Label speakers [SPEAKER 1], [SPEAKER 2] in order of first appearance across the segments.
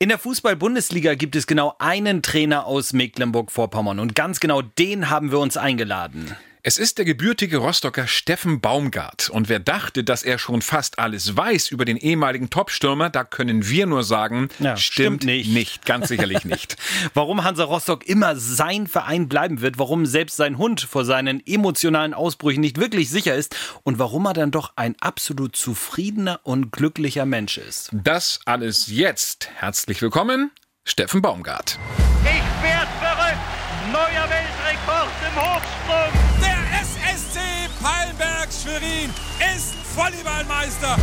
[SPEAKER 1] In der Fußball-Bundesliga gibt es genau einen Trainer aus Mecklenburg-Vorpommern und ganz genau den haben wir uns eingeladen.
[SPEAKER 2] Es ist der gebürtige Rostocker Steffen Baumgart. Und wer dachte, dass er schon fast alles weiß über den ehemaligen Topstürmer, da können wir nur sagen,
[SPEAKER 1] Ja,
[SPEAKER 2] stimmt,
[SPEAKER 1] stimmt nicht.
[SPEAKER 2] nicht. Ganz sicherlich nicht.
[SPEAKER 1] Warum Hansa Rostock immer sein Verein bleiben wird, warum selbst sein Hund vor seinen emotionalen Ausbrüchen nicht wirklich sicher ist und warum er dann doch ein absolut zufriedener und glücklicher Mensch ist.
[SPEAKER 2] Das alles jetzt. Herzlich willkommen, Steffen Baumgart.
[SPEAKER 3] Ich werd verrückt! Neuer Weltrekord im Hochsprung!
[SPEAKER 4] Der SSC Palmberg Schwerin ist Volleyballmeister.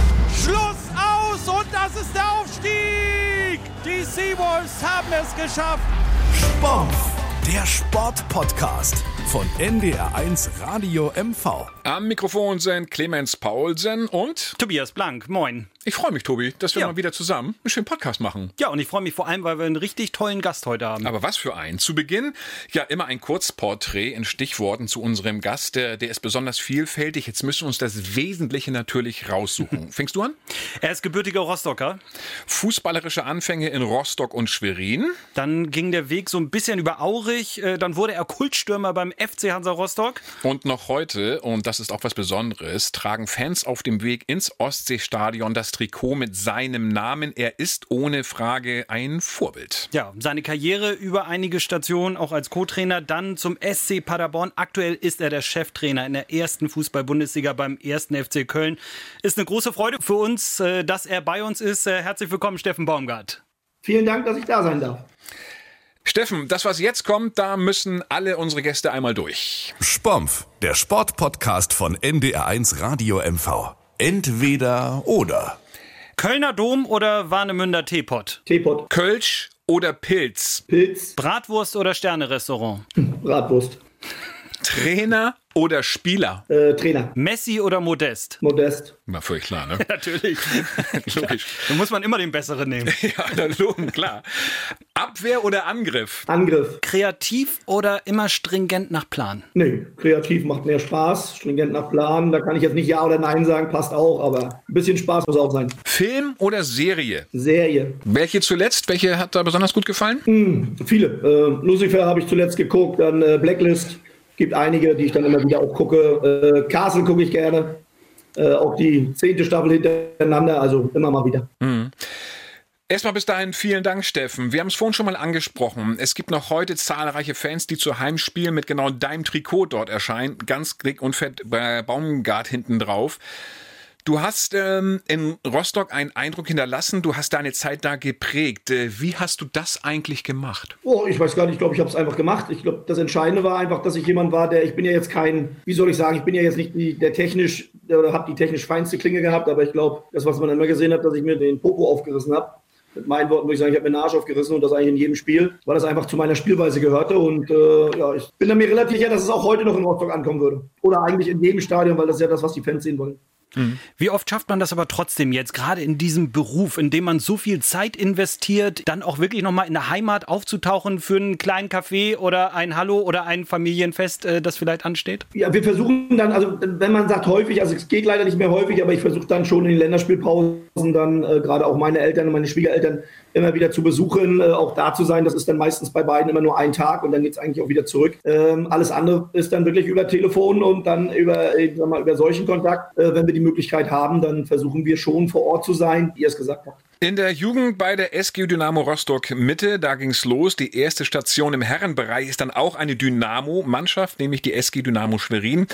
[SPEAKER 5] Schluss aus und das ist der Aufstieg. Die Seawolves haben es geschafft.
[SPEAKER 6] Sport, der Sportpodcast von NDR1 Radio MV.
[SPEAKER 2] Am Mikrofon sind Clemens Paulsen und
[SPEAKER 1] Tobias Blank, moin.
[SPEAKER 2] Ich freue mich, Tobi, dass wir
[SPEAKER 1] Ja.
[SPEAKER 2] mal wieder zusammen einen schönen Podcast machen.
[SPEAKER 1] Ja, und ich freue mich vor allem, weil wir einen richtig tollen Gast heute haben.
[SPEAKER 2] Aber was für ein. Zu Beginn ja immer ein Kurzporträt in Stichworten zu unserem Gast. Der, der ist besonders vielfältig. Jetzt müssen wir uns das Wesentliche natürlich raussuchen. Fängst du an?
[SPEAKER 1] Er ist gebürtiger Rostocker.
[SPEAKER 2] Fußballerische Anfänge in Rostock und Schwerin.
[SPEAKER 1] Dann ging der Weg so ein bisschen über Aurich. Äh, Dann wurde er Kultstürmer beim FC Hansa Rostock.
[SPEAKER 2] Und noch heute, und das ist auch was Besonderes, tragen Fans auf dem Weg ins Ostseestadion das Trikot mit seinem Namen. Er ist ohne Frage ein Vorbild.
[SPEAKER 1] Ja, seine Karriere über einige Stationen, auch als Co-Trainer, dann zum SC Paderborn. Aktuell ist er der Cheftrainer in der ersten Fußball-Bundesliga beim ersten FC Köln. Ist eine große Freude für uns, äh, dass er bei uns ist. Äh, Herzlich willkommen, Steffen Baumgart.
[SPEAKER 7] Vielen Dank, dass ich da sein darf.
[SPEAKER 2] Steffen, das, was jetzt kommt, da müssen alle unsere Gäste einmal durch.
[SPEAKER 6] Spompf, der Sportpodcast von NDR1 Radio MV. Entweder oder.
[SPEAKER 1] Kölner Dom oder Warnemünder Teepot?
[SPEAKER 7] Teepot,
[SPEAKER 2] Kölsch oder Pilz?
[SPEAKER 7] Pilz,
[SPEAKER 1] Bratwurst oder Sterne-Restaurant?
[SPEAKER 7] Bratwurst,
[SPEAKER 2] Trainer oder Spieler?
[SPEAKER 7] äh, Trainer,
[SPEAKER 1] Messi oder Modest?
[SPEAKER 7] Modest,
[SPEAKER 2] War völlig klar, ne?
[SPEAKER 1] Natürlich.
[SPEAKER 2] Logisch.
[SPEAKER 1] Da muss man immer den Besseren nehmen.
[SPEAKER 2] Ja, na, logen, klar. Abwehr oder Angriff?
[SPEAKER 7] Angriff.
[SPEAKER 1] Kreativ oder immer stringent nach Plan?
[SPEAKER 7] Nee, kreativ macht mehr Spaß, stringent nach Plan. Da kann ich jetzt nicht Ja oder Nein sagen, passt auch, aber ein bisschen Spaß muss auch sein.
[SPEAKER 2] Film oder Serie?
[SPEAKER 7] Serie,
[SPEAKER 2] Welche zuletzt? Welche hat da besonders gut gefallen?
[SPEAKER 7] viele. Äh, Lucifer habe ich zuletzt geguckt, dann äh, Blacklist. Gibt einige, die ich dann immer wieder auch gucke. Äh, Castle gucke ich gerne. Äh, auch die zehnte Staffel hintereinander, also immer mal wieder.
[SPEAKER 2] Erstmal bis dahin vielen Dank, Steffen. Wir haben es vorhin schon mal angesprochen. Es gibt noch heute zahlreiche Fans, die zu Heimspielen mit genau deinem Trikot dort erscheinen. Ganz dick und fett bei Baumgart hinten drauf. Du hast ähm, in Rostock einen Eindruck hinterlassen. Du hast deine Zeit da geprägt. Äh, wie hast du das eigentlich gemacht?
[SPEAKER 7] Oh, ich weiß gar nicht, ich glaube, ich habe es einfach gemacht. Ich glaube, das Entscheidende war einfach, dass ich jemand war, der, ich bin ja jetzt kein, wie soll ich sagen, ich bin ja jetzt nicht die, der technisch, oder habe die technisch feinste Klinge gehabt, aber ich glaube, das, was man immer gesehen hat, dass ich mir den Popo aufgerissen habe. Mit meinen Worten würde ich sagen, ich habe mir den Arsch aufgerissen und das eigentlich in jedem Spiel, weil das einfach zu meiner Spielweise gehörte. Und äh, ja, ich bin mir relativ sicher, dass es auch heute noch in Rostock ankommen würde. Oder eigentlich in jedem Stadion, weil das ist ja das, was die Fans sehen wollen.
[SPEAKER 1] Wie oft schafft man das aber trotzdem jetzt, gerade in diesem Beruf, in dem man so viel Zeit investiert, dann auch wirklich nochmal in der Heimat aufzutauchen für einen kleinen Café oder ein Hallo oder ein Familienfest, äh, das vielleicht ansteht?
[SPEAKER 7] Ja, wir versuchen dann, also wenn man sagt häufig, also es geht leider nicht mehr häufig, aber ich versuche dann schon in den Länderspielpausen dann äh, gerade auch meine Eltern und meine Schwiegereltern immer wieder zu besuchen, äh, auch da zu sein. Das ist dann meistens bei beiden immer nur ein Tag und dann geht es eigentlich auch wieder zurück. Ähm, alles andere ist dann wirklich über Telefon und dann über, ich sag mal, über solchen Kontakt. Äh, wenn wir die Möglichkeit haben, dann versuchen wir schon vor Ort zu sein, wie ihr es gesagt habt.
[SPEAKER 2] In der Jugend bei der SG Dynamo Rostock Mitte, da ging's los. Die erste Station im Herrenbereich ist dann auch eine Dynamo-Mannschaft, nämlich die SG Dynamo Schwerin.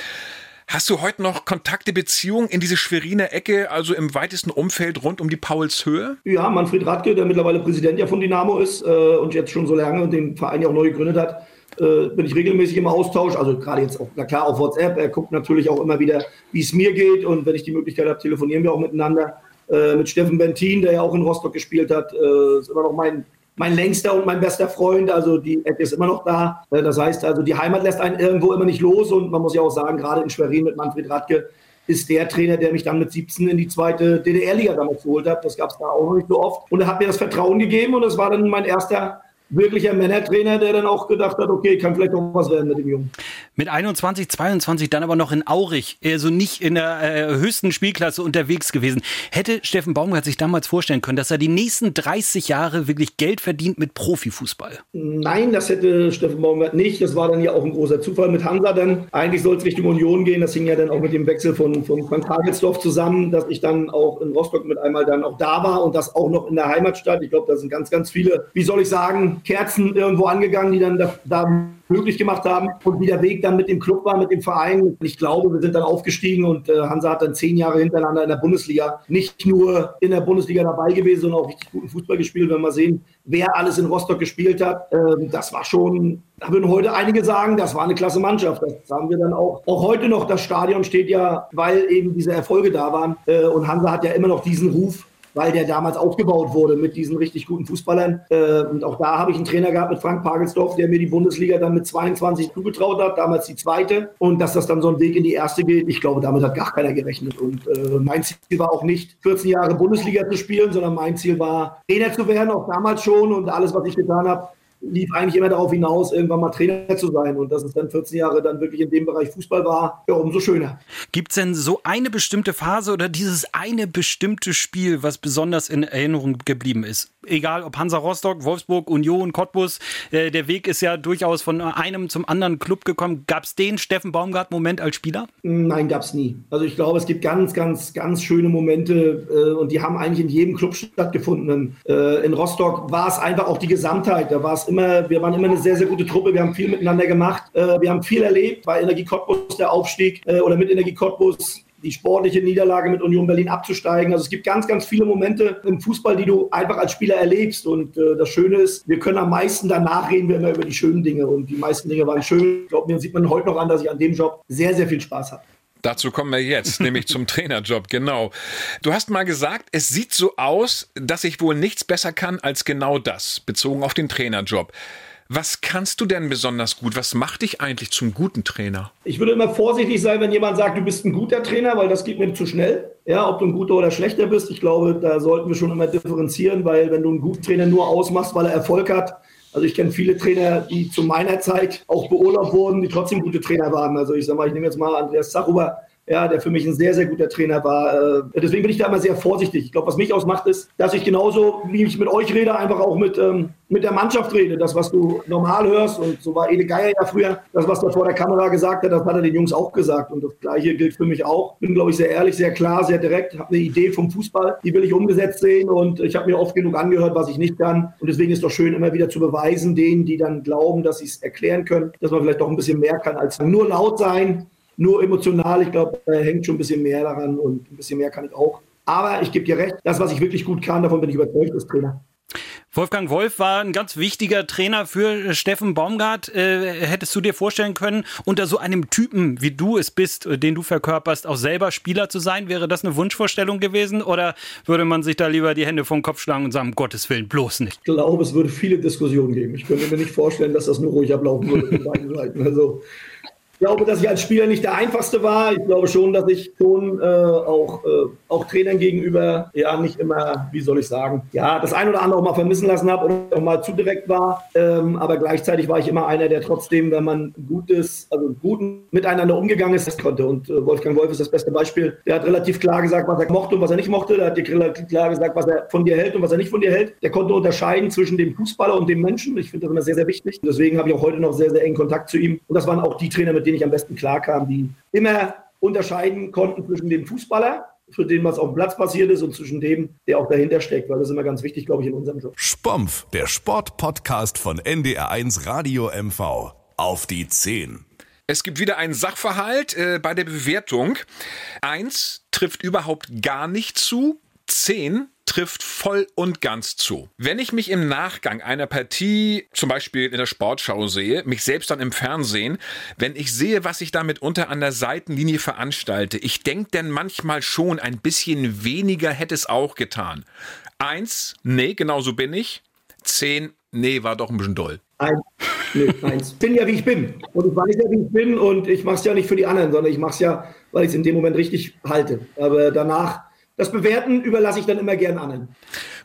[SPEAKER 2] Hast du heute noch Kontakte, Beziehungen in diese Schweriner Ecke, also im weitesten Umfeld rund um die Paulshöhe?
[SPEAKER 7] Ja, Manfred Radke, der mittlerweile Präsident ja von Dynamo ist äh, und jetzt schon so lange den Verein ja auch neu gegründet hat, äh, bin ich regelmäßig im Austausch. Also gerade jetzt auch, na klar, auf WhatsApp. Er guckt natürlich auch immer wieder, wie es mir geht und wenn ich die Möglichkeit habe, telefonieren wir auch miteinander. Äh, mit Steffen Bentin, der ja auch in Rostock gespielt hat, äh, ist immer noch mein, mein längster und mein bester Freund. Also die Ecke ist immer noch da. Äh, das heißt also, die Heimat lässt einen irgendwo immer nicht los und man muss ja auch sagen, gerade in Schwerin mit Manfred Radke, ist der Trainer, der mich dann mit 17 in die zweite DDR-Liga damals geholt hat. Das gab es da auch noch nicht so oft. Und er hat mir das Vertrauen gegeben und das war dann mein erster wirklicher Männertrainer, der dann auch gedacht hat, okay, kann vielleicht noch was werden mit dem Jungen.
[SPEAKER 1] Mit 21, 22 dann aber noch in Aurich, also nicht in der äh, höchsten Spielklasse unterwegs gewesen. Hätte Steffen Baumgart sich damals vorstellen können, dass er die nächsten 30 Jahre wirklich Geld verdient mit Profifußball?
[SPEAKER 7] Nein, das hätte Steffen Baumgart nicht. Das war dann ja auch ein großer Zufall mit Hansa dann. Eigentlich soll es Richtung Union gehen. Das hing ja dann auch mit dem Wechsel von, von Frank Hagelsdorf zusammen, dass ich dann auch in Rostock mit einmal dann auch da war und das auch noch in der Heimatstadt. Ich glaube, da sind ganz, ganz viele, wie soll ich sagen, Kerzen irgendwo angegangen, die dann da, da möglich gemacht haben und wie der Weg dann mit dem Club war, mit dem Verein. Ich glaube, wir sind dann aufgestiegen und äh, Hansa hat dann zehn Jahre hintereinander in der Bundesliga nicht nur in der Bundesliga dabei gewesen, sondern auch richtig guten Fußball gespielt. Wenn wir sehen, wer alles in Rostock gespielt hat, äh, das war schon, da würden heute einige sagen, das war eine klasse Mannschaft. Das haben wir dann auch. Auch heute noch, das Stadion steht ja, weil eben diese Erfolge da waren. Äh, und Hansa hat ja immer noch diesen Ruf, weil der damals aufgebaut wurde mit diesen richtig guten Fußballern. Äh, und auch da habe ich einen Trainer gehabt mit Frank Pagelsdorf, der mir die Bundesliga dann mit 22 zugetraut hat, damals die zweite. Und dass das dann so ein Weg in die erste geht, ich glaube, damit hat gar keiner gerechnet. Und äh, mein Ziel war auch nicht, 14 Jahre Bundesliga zu spielen, sondern mein Ziel war, Trainer zu werden, auch damals schon. Und alles, was ich getan habe, lief eigentlich immer darauf hinaus, irgendwann mal Trainer zu sein. Und dass es dann 14 Jahre dann wirklich in dem Bereich Fußball war, ja, umso schöner.
[SPEAKER 1] Gibt es denn so eine bestimmte Phase oder dieses eine bestimmte Spiel, was besonders in Erinnerung geblieben ist? Egal ob Hansa Rostock, Wolfsburg, Union, Cottbus, äh, der Weg ist ja durchaus von einem zum anderen Club gekommen. Gab es den Steffen Baumgart-Moment als Spieler?
[SPEAKER 7] Nein, gab es nie. Also ich glaube, es gibt ganz, ganz, ganz schöne Momente äh, und die haben eigentlich in jedem Club stattgefunden. Äh, in Rostock war es einfach auch die Gesamtheit. Da war es immer, wir waren immer eine sehr, sehr gute Truppe. Wir haben viel miteinander gemacht. Äh, wir haben viel erlebt. Bei Energie Cottbus der Aufstieg äh, oder mit Energie Cottbus die sportliche Niederlage mit Union Berlin abzusteigen. Also es gibt ganz, ganz viele Momente im Fußball, die du einfach als Spieler erlebst. Und äh, das Schöne ist, wir können am meisten danach reden wir immer über die schönen Dinge. Und die meisten Dinge waren schön. Ich glaube, mir sieht man heute noch an, dass ich an dem Job sehr, sehr viel Spaß habe.
[SPEAKER 2] Dazu kommen wir jetzt, nämlich zum Trainerjob, genau. Du hast mal gesagt, es sieht so aus, dass ich wohl nichts besser kann als genau das, bezogen auf den Trainerjob. Was kannst du denn besonders gut? Was macht dich eigentlich zum guten Trainer?
[SPEAKER 7] Ich würde immer vorsichtig sein, wenn jemand sagt, du bist ein guter Trainer, weil das geht mir zu schnell. Ja, ob du ein guter oder schlechter bist, ich glaube, da sollten wir schon immer differenzieren, weil wenn du einen guten Trainer nur ausmachst, weil er Erfolg hat, also ich kenne viele Trainer, die zu meiner Zeit auch beurlaubt wurden, die trotzdem gute Trainer waren. Also ich sage mal, ich nehme jetzt mal Andreas Zachuber, ja, der für mich ein sehr, sehr guter Trainer war. Äh, deswegen bin ich da immer sehr vorsichtig. Ich glaube, was mich ausmacht, ist, dass ich genauso, wie ich mit euch rede, einfach auch mit, ähm, mit der Mannschaft rede. Das, was du normal hörst, und so war Ede Geier ja früher, das, was er vor der Kamera gesagt hat, das hat er den Jungs auch gesagt. Und das Gleiche gilt für mich auch. Bin, glaube ich, sehr ehrlich, sehr klar, sehr direkt, habe eine Idee vom Fußball, die will ich umgesetzt sehen. Und ich habe mir oft genug angehört, was ich nicht kann. Und deswegen ist es doch schön, immer wieder zu beweisen, denen, die dann glauben, dass sie es erklären können, dass man vielleicht doch ein bisschen mehr kann, als nur laut sein nur emotional. Ich glaube, da hängt schon ein bisschen mehr daran und ein bisschen mehr kann ich auch. Aber ich gebe dir recht, das, was ich wirklich gut kann, davon bin ich überzeugt als Trainer.
[SPEAKER 1] Wolfgang Wolf war ein ganz wichtiger Trainer für Steffen Baumgart. Äh, hättest du dir vorstellen können, unter so einem Typen, wie du es bist, äh, den du verkörperst, auch selber Spieler zu sein? Wäre das eine Wunschvorstellung gewesen? Oder würde man sich da lieber die Hände vom Kopf schlagen und sagen, um Gottes Willen, bloß nicht?
[SPEAKER 7] Ich glaube, es würde viele Diskussionen geben. Ich könnte mir nicht vorstellen, dass das nur ruhig ablaufen würde von beiden Seiten. Also glaube, dass ich als Spieler nicht der einfachste war. Ich glaube schon, dass ich schon äh, auch, äh, auch Trainern gegenüber ja nicht immer, wie soll ich sagen, ja, das ein oder andere auch mal vermissen lassen habe oder auch mal zu direkt war. Ähm, aber gleichzeitig war ich immer einer, der trotzdem, wenn man gutes, also guten miteinander umgegangen ist, das konnte. Und äh, Wolfgang Wolf ist das beste Beispiel. Der hat relativ klar gesagt, was er mochte und was er nicht mochte. Der hat dir relativ klar gesagt, was er von dir hält und was er nicht von dir hält. Der konnte unterscheiden zwischen dem Fußballer und dem Menschen. Ich finde das immer sehr, sehr wichtig. Deswegen habe ich auch heute noch sehr, sehr engen Kontakt zu ihm. Und das waren auch die Trainer, mit denen ich am besten klarkam, die immer unterscheiden konnten zwischen dem Fußballer, für den was auf dem Platz passiert ist und zwischen dem, der auch dahinter steckt, weil das ist immer ganz wichtig, glaube ich, in unserem Job.
[SPEAKER 6] Spompf, der Sportpodcast von NDR1 Radio MV. Auf die 10.
[SPEAKER 2] Es gibt wieder einen Sachverhalt äh, bei der Bewertung. Eins trifft überhaupt gar nicht zu. Zehn trifft voll und ganz zu. Wenn ich mich im Nachgang einer Partie, zum Beispiel in der Sportschau sehe, mich selbst dann im Fernsehen, wenn ich sehe, was ich damit unter an der Seitenlinie veranstalte, ich denke denn manchmal schon, ein bisschen weniger hätte es auch getan. Eins, nee, genau so bin ich. Zehn, nee, war doch ein bisschen doll.
[SPEAKER 7] Eins, nee, eins. Ich bin ja, wie ich bin. Und ich weiß ja, wie ich bin. Und ich mache es ja nicht für die anderen, sondern ich mache es ja, weil ich es in dem Moment richtig halte. Aber danach das Bewerten überlasse ich dann immer gern anderen.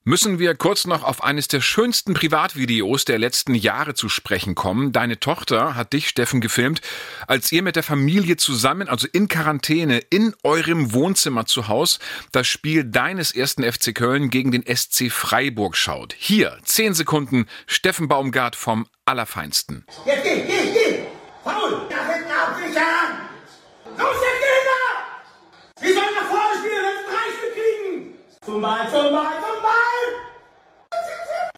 [SPEAKER 2] müssen wir kurz noch auf eines der schönsten Privatvideos der letzten Jahre zu sprechen kommen. Deine Tochter hat dich, Steffen, gefilmt, als ihr mit der Familie zusammen, also in Quarantäne, in eurem Wohnzimmer zu Hause, das Spiel deines ersten FC Köln gegen den SC Freiburg schaut. Hier, zehn Sekunden, Steffen Baumgart vom Allerfeinsten.
[SPEAKER 8] Jetzt geh, geh, geh! Faul! Da hinten absichern! Los, jetzt geh da! Wir sollen nach vorne spielen, wenn wir drei Stück kriegen! Zum Ball, zum Ball, zum Ball!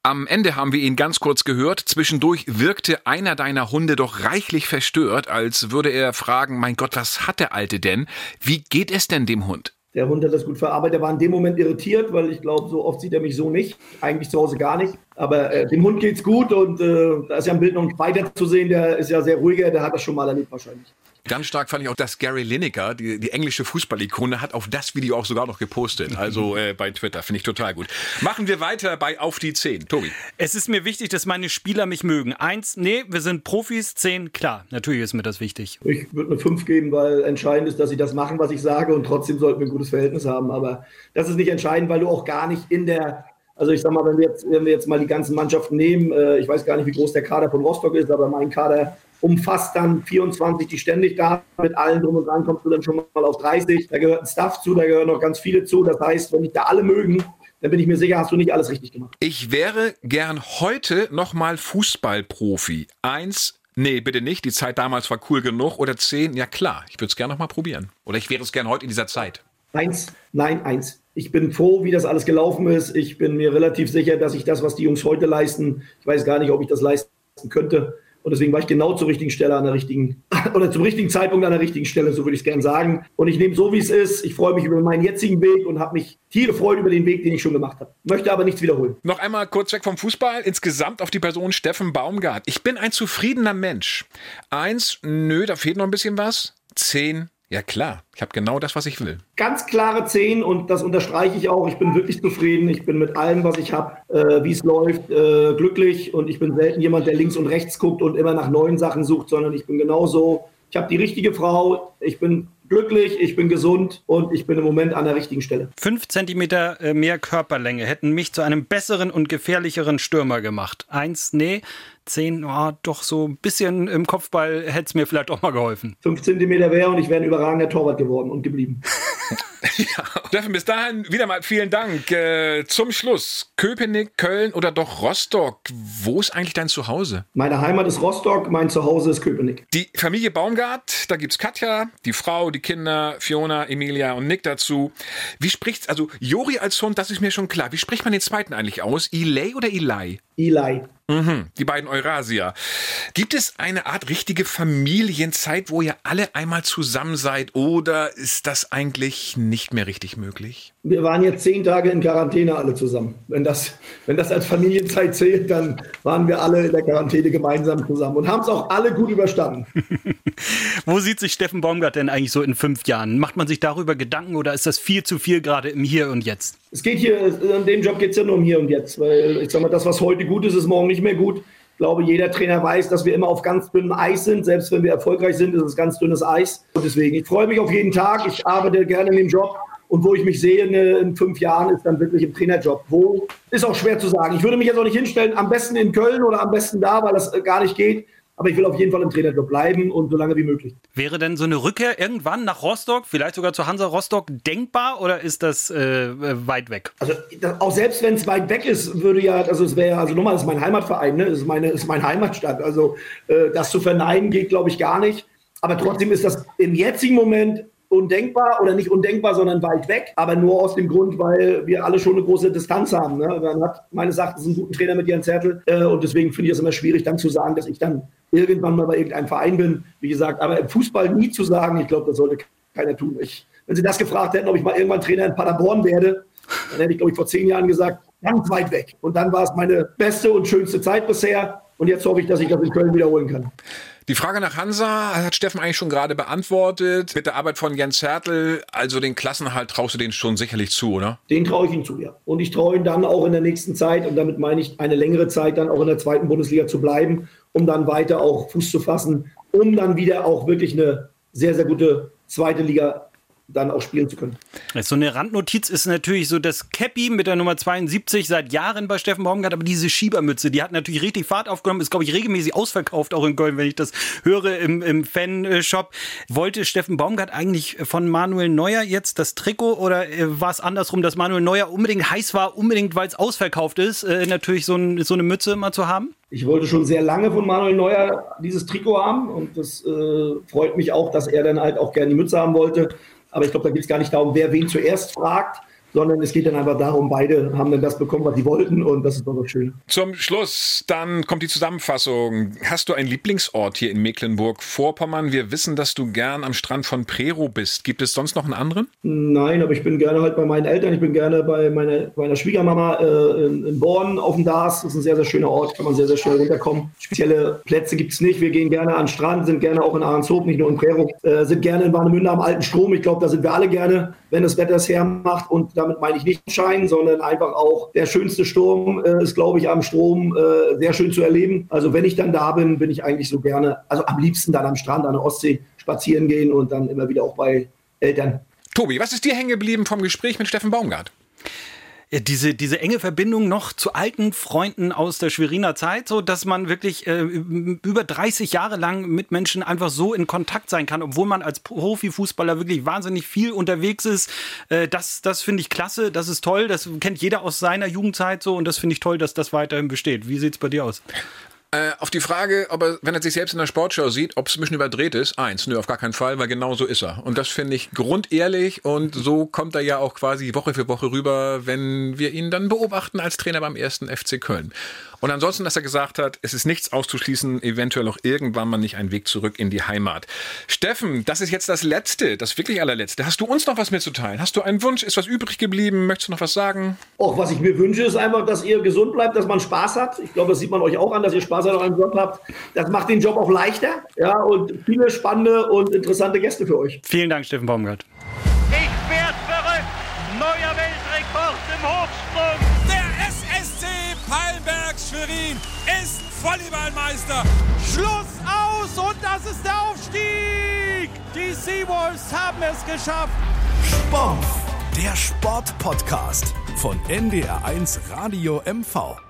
[SPEAKER 2] Am Ende haben wir ihn ganz kurz gehört. Zwischendurch wirkte einer deiner Hunde doch reichlich verstört, als würde er fragen, mein Gott, was hat der Alte denn? Wie geht es denn dem Hund?
[SPEAKER 7] Der Hund hat das gut verarbeitet. Er war in dem Moment irritiert, weil ich glaube, so oft sieht er mich so nicht. Eigentlich zu Hause gar nicht. Aber äh, dem Hund geht's gut und äh, da ist ja im Bild noch ein weiter zu sehen. Der ist ja sehr ruhiger. Der hat das schon mal erlebt wahrscheinlich.
[SPEAKER 2] Ganz stark fand ich auch, dass Gary Lineker, die, die englische Fußballikone, hat auf das Video auch sogar noch gepostet. Also äh, bei Twitter. Finde ich total gut. Machen wir weiter bei Auf die 10. Tobi.
[SPEAKER 1] Es ist mir wichtig, dass meine Spieler mich mögen. Eins, nee, wir sind Profis. Zehn, klar, natürlich ist mir das wichtig.
[SPEAKER 7] Ich würde eine 5 geben, weil entscheidend ist, dass sie das machen, was ich sage und trotzdem sollten wir ein gutes Verhältnis haben. Aber das ist nicht entscheidend, weil du auch gar nicht in der also ich sag mal, wenn wir jetzt, wenn wir jetzt mal die ganzen Mannschaften nehmen, äh, ich weiß gar nicht, wie groß der Kader von Rostock ist, aber mein Kader umfasst dann 24, die ständig da mit allen drum und dran, kommst du dann schon mal auf 30. Da gehört ein Staff zu, da gehören noch ganz viele zu. Das heißt, wenn dich da alle mögen, dann bin ich mir sicher, hast du nicht alles richtig gemacht.
[SPEAKER 2] Ich wäre gern heute nochmal Fußballprofi. Eins, nee, bitte nicht, die Zeit damals war cool genug. Oder zehn, ja klar, ich würde es gerne nochmal probieren. Oder ich wäre es gern heute in dieser Zeit.
[SPEAKER 7] Eins, nein, eins. Ich bin froh, wie das alles gelaufen ist. Ich bin mir relativ sicher, dass ich das, was die Jungs heute leisten, ich weiß gar nicht, ob ich das leisten könnte. Und deswegen war ich genau zur richtigen Stelle an der richtigen, oder zum richtigen Zeitpunkt an der richtigen Stelle, so würde ich es gerne sagen. Und ich nehme so, wie es ist. Ich freue mich über meinen jetzigen Weg und habe mich tiere freut über den Weg, den ich schon gemacht habe. Möchte aber nichts wiederholen.
[SPEAKER 2] Noch einmal kurz weg vom Fußball, insgesamt auf die Person Steffen Baumgart. Ich bin ein zufriedener Mensch. Eins, nö, da fehlt noch ein bisschen was. Zehn, ja klar, ich habe genau das, was ich will.
[SPEAKER 7] Ganz klare 10 und das unterstreiche ich auch. Ich bin wirklich zufrieden. Ich bin mit allem, was ich habe, äh, wie es läuft, äh, glücklich und ich bin selten jemand, der links und rechts guckt und immer nach neuen Sachen sucht, sondern ich bin genauso. Ich habe die richtige Frau. Ich bin glücklich, ich bin gesund und ich bin im Moment an der richtigen Stelle.
[SPEAKER 1] Fünf Zentimeter äh, mehr Körperlänge hätten mich zu einem besseren und gefährlicheren Stürmer gemacht. Eins, nee. Zehn, oh, doch so ein bisschen im Kopfball hätte es mir vielleicht auch mal geholfen.
[SPEAKER 7] Fünf Zentimeter wäre und ich wäre ein überragender Torwart geworden und geblieben.
[SPEAKER 2] ja. Steffen, bis dahin wieder mal vielen Dank. Äh, zum Schluss, Köpenick, Köln oder doch Rostock? Wo ist eigentlich dein Zuhause?
[SPEAKER 7] Meine Heimat ist Rostock, mein Zuhause ist Köpenick.
[SPEAKER 2] Die Familie Baumgart, da gibt es Katja, die Frau, die Kinder, Fiona, Emilia und Nick dazu. Wie spricht's, also Jori als Hund, das ist mir schon klar. Wie spricht man den zweiten eigentlich aus? Eli oder Eli?
[SPEAKER 7] Eli.
[SPEAKER 2] Mhm, die beiden Eurasier. Gibt es eine Art richtige Familienzeit, wo ihr alle einmal zusammen seid oder ist das eigentlich nicht mehr richtig möglich?
[SPEAKER 7] Wir waren jetzt zehn Tage in Quarantäne alle zusammen. Wenn das, wenn das als Familienzeit zählt, dann waren wir alle in der Quarantäne gemeinsam zusammen und haben es auch alle gut überstanden.
[SPEAKER 1] wo sieht sich Steffen Baumgart denn eigentlich so in fünf Jahren? Macht man sich darüber Gedanken oder ist das viel zu viel gerade im Hier und Jetzt?
[SPEAKER 7] Es geht hier, in dem Job geht es ja nur um Hier und Jetzt, weil ich sag mal, das, was heute gut ist, ist morgen nicht mehr gut. Ich glaube, jeder Trainer weiß, dass wir immer auf ganz dünnem Eis sind. Selbst wenn wir erfolgreich sind, ist es ganz dünnes Eis. Und deswegen, ich freue mich auf jeden Tag. Ich arbeite gerne in dem Job. Und wo ich mich sehe in fünf Jahren, ist dann wirklich im Trainerjob. Wo ist auch schwer zu sagen. Ich würde mich jetzt auch nicht hinstellen, am besten in Köln oder am besten da, weil das gar nicht geht. Aber ich will auf jeden Fall im Trainerjob bleiben und so lange wie möglich.
[SPEAKER 1] Wäre denn so eine Rückkehr irgendwann nach Rostock, vielleicht sogar zu Hansa Rostock, denkbar oder ist das äh, weit weg?
[SPEAKER 7] Also auch selbst wenn es weit weg ist, würde ja, also es wäre, also nochmal, das ist mein Heimatverein, ne? das ist meine, das ist meine Heimatstadt. Also äh, das zu verneinen geht, glaube ich, gar nicht. Aber trotzdem ist das im jetzigen Moment undenkbar oder nicht undenkbar, sondern weit weg. Aber nur aus dem Grund, weil wir alle schon eine große Distanz haben. Ne? Man hat meines Erachtens einen guten Trainer mit Jan Zertel äh, und deswegen finde ich es immer schwierig, dann zu sagen, dass ich dann irgendwann mal bei irgendeinem Verein bin. Wie gesagt, aber im Fußball nie zu sagen, ich glaube, das sollte keiner tun. Ich, wenn Sie das gefragt hätten, ob ich mal irgendwann Trainer in Paderborn werde, dann hätte ich, glaube ich, vor zehn Jahren gesagt, ganz weit weg. Und dann war es meine beste und schönste Zeit bisher. Und jetzt hoffe ich, dass ich das in Köln wiederholen kann.
[SPEAKER 2] Die Frage nach Hansa hat Steffen eigentlich schon gerade beantwortet. Mit der Arbeit von Jens Hertel, also den Klassenhalt traust du den schon sicherlich zu, oder?
[SPEAKER 7] Den traue ich ihm zu, ja. Und ich traue ihm dann auch in der nächsten Zeit, und damit meine ich eine längere Zeit, dann auch in der zweiten Bundesliga zu bleiben, um dann weiter auch Fuß zu fassen, um dann wieder auch wirklich eine sehr, sehr gute zweite Liga dann auch spielen zu können.
[SPEAKER 1] So eine Randnotiz ist natürlich so das Cappy mit der Nummer 72 seit Jahren bei Steffen Baumgart, aber diese Schiebermütze, die hat natürlich richtig Fahrt aufgenommen, ist glaube ich regelmäßig ausverkauft, auch in Köln, wenn ich das höre im, im Fanshop. Wollte Steffen Baumgart eigentlich von Manuel Neuer jetzt das Trikot oder äh, war es andersrum, dass Manuel Neuer unbedingt heiß war, unbedingt weil es ausverkauft ist, äh, natürlich so, ein, so eine Mütze mal zu haben?
[SPEAKER 7] Ich wollte schon sehr lange von Manuel Neuer dieses Trikot haben und das äh, freut mich auch, dass er dann halt auch gerne die Mütze haben wollte. Aber ich glaube, da geht es gar nicht darum, wer wen zuerst fragt, sondern es geht dann einfach darum, beide haben dann das bekommen, was sie wollten und das ist doch so schön.
[SPEAKER 2] Zum Schluss, dann kommt die Zusammenfassung. Hast du einen Lieblingsort hier in Mecklenburg-Vorpommern? Wir wissen, dass du gern am Strand von Prero bist. Gibt es sonst noch einen anderen?
[SPEAKER 7] Nein, aber ich bin gerne halt bei meinen Eltern, ich bin gerne bei meiner, meiner Schwiegermama äh, in, in Born auf dem Dars. Das ist ein sehr, sehr schöner Ort, kann man sehr, sehr schnell runterkommen. Spezielle Plätze gibt es nicht. Wir gehen gerne an den Strand, sind gerne auch in Ahrenshoop, nicht nur in Prero, äh, sind gerne in Warnemünde am alten Strom. Ich glaube, da sind wir alle gerne, wenn das Wetter es hermacht und damit meine ich nicht Schein, sondern einfach auch der schönste Sturm äh, ist, glaube ich, am Strom äh, sehr schön zu erleben. Also wenn ich dann da bin, bin ich eigentlich so gerne, also am liebsten dann am Strand an der Ostsee spazieren gehen und dann immer wieder auch bei Eltern.
[SPEAKER 2] Tobi, was ist dir hängen geblieben vom Gespräch mit Steffen Baumgart?
[SPEAKER 1] Ja, diese, diese enge Verbindung noch zu alten Freunden aus der Schweriner Zeit, so dass man wirklich äh, über 30 Jahre lang mit Menschen einfach so in Kontakt sein kann, obwohl man als Profifußballer wirklich wahnsinnig viel unterwegs ist. Äh, das das finde ich klasse, das ist toll, das kennt jeder aus seiner Jugendzeit so und das finde ich toll, dass das weiterhin besteht. Wie sieht's bei dir aus?
[SPEAKER 2] Äh, auf die Frage, ob er, wenn er sich selbst in der Sportschau sieht, ob es ein bisschen überdreht ist, eins, nö, auf gar keinen Fall, weil genau so ist er. Und das finde ich grundehrlich und so kommt er ja auch quasi Woche für Woche rüber, wenn wir ihn dann beobachten als Trainer beim ersten FC Köln. Und ansonsten, dass er gesagt hat, es ist nichts auszuschließen, eventuell auch irgendwann mal nicht ein Weg zurück in die Heimat. Steffen, das ist jetzt das Letzte, das wirklich allerletzte. Hast du uns noch was mitzuteilen? Hast du einen Wunsch? Ist was übrig geblieben? Möchtest du noch was sagen?
[SPEAKER 7] Auch was ich mir wünsche, ist einfach, dass ihr gesund bleibt, dass man Spaß hat. Ich glaube, das sieht man euch auch an, dass ihr Spaß an eurem Job habt. Das macht den Job auch leichter. Ja, und viele spannende und interessante Gäste für euch.
[SPEAKER 1] Vielen Dank, Steffen Baumgart.
[SPEAKER 4] Volleyballmeister.
[SPEAKER 5] Schluss aus und das ist der Aufstieg. Die Seawolves haben es geschafft.
[SPEAKER 6] Sport, der Sportpodcast von NDR1 Radio MV.